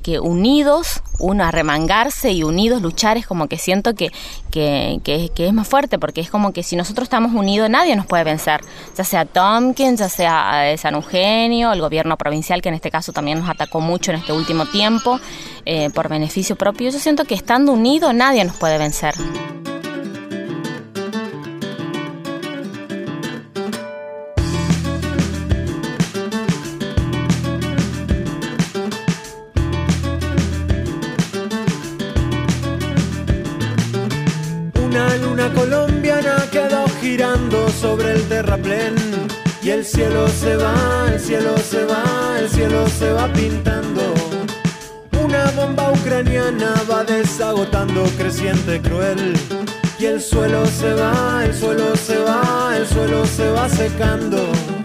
S4: que unidos, uno a remangarse y unidos luchar es como que siento que, que, que es más fuerte, porque es como que si nosotros estamos unidos nadie nos puede vencer ya sea Tompkins, ya sea eh, San Eugenio, el gobierno provincial que en este caso también nos atacó mucho en este último tiempo eh, por beneficio propio. Yo siento que estando unidos nadie nos puede vencer.
S20: Girando sobre el terraplén y el cielo se va, el cielo se va, el cielo se va pintando. Una bomba ucraniana va desagotando creciente cruel y el suelo se va, el suelo se va, el suelo se va secando.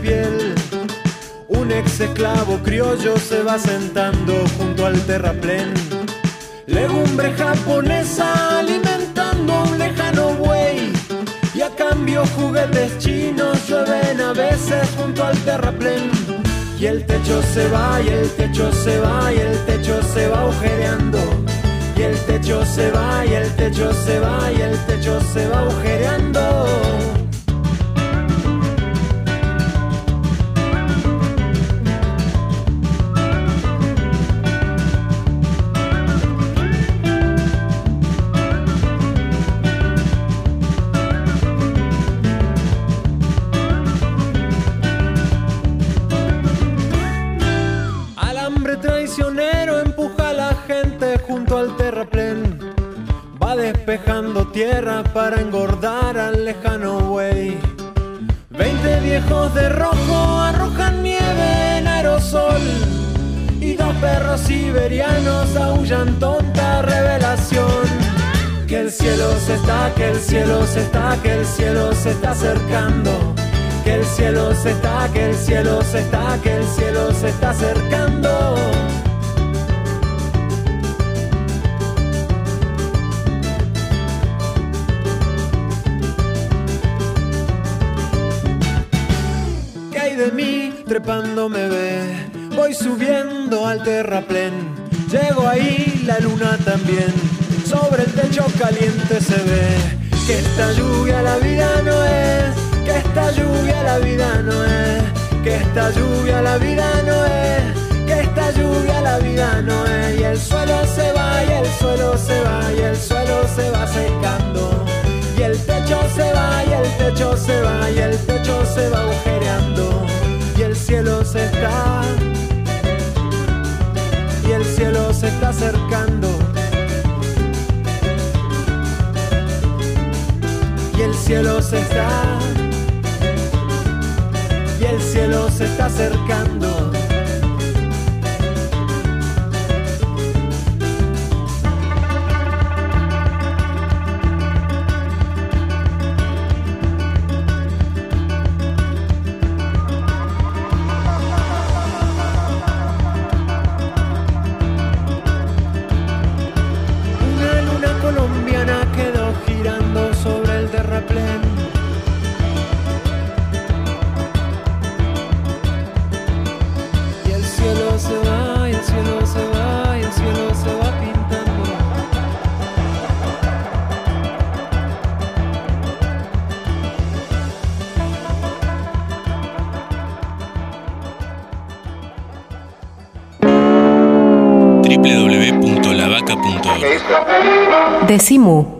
S20: Piel. ex esclavo criollo se va sentando junto al terraplén. Legumbre japonesa alimentando un lejano buey. Y a cambio juguetes chinos llueven a veces junto al terraplén. Y el techo se va, y el techo se va, y el techo se va agujereando. Y el techo se va, y el techo se va, y el techo se va agujereando. Para engordar al lejano buey. Veinte viejos de rojo arrojan nieve en aerosol. Y dos perros siberianos aullan tonta revelación. Que el cielo se está, que el cielo se está, que el cielo se está acercando. Que el cielo se está, que el cielo se está, que el cielo se está acercando. De? Trepando me ve. Voy subiendo al terraplén. Llego ahí, la luna también. Sobre el techo caliente se ve. Que esta lluvia la vida no es. Que esta lluvia la vida no es. Que esta lluvia la vida no es. Que esta lluvia la vida no es. Y el suelo se va, y el suelo se va, y el suelo se va secando. El techo se va, y el techo se va, y el techo se va agujereando. Y el cielo se está. Y el cielo se está acercando. Y el cielo se está. Y el cielo se está acercando.
S1: www.lavaca.org
S9: Decimu.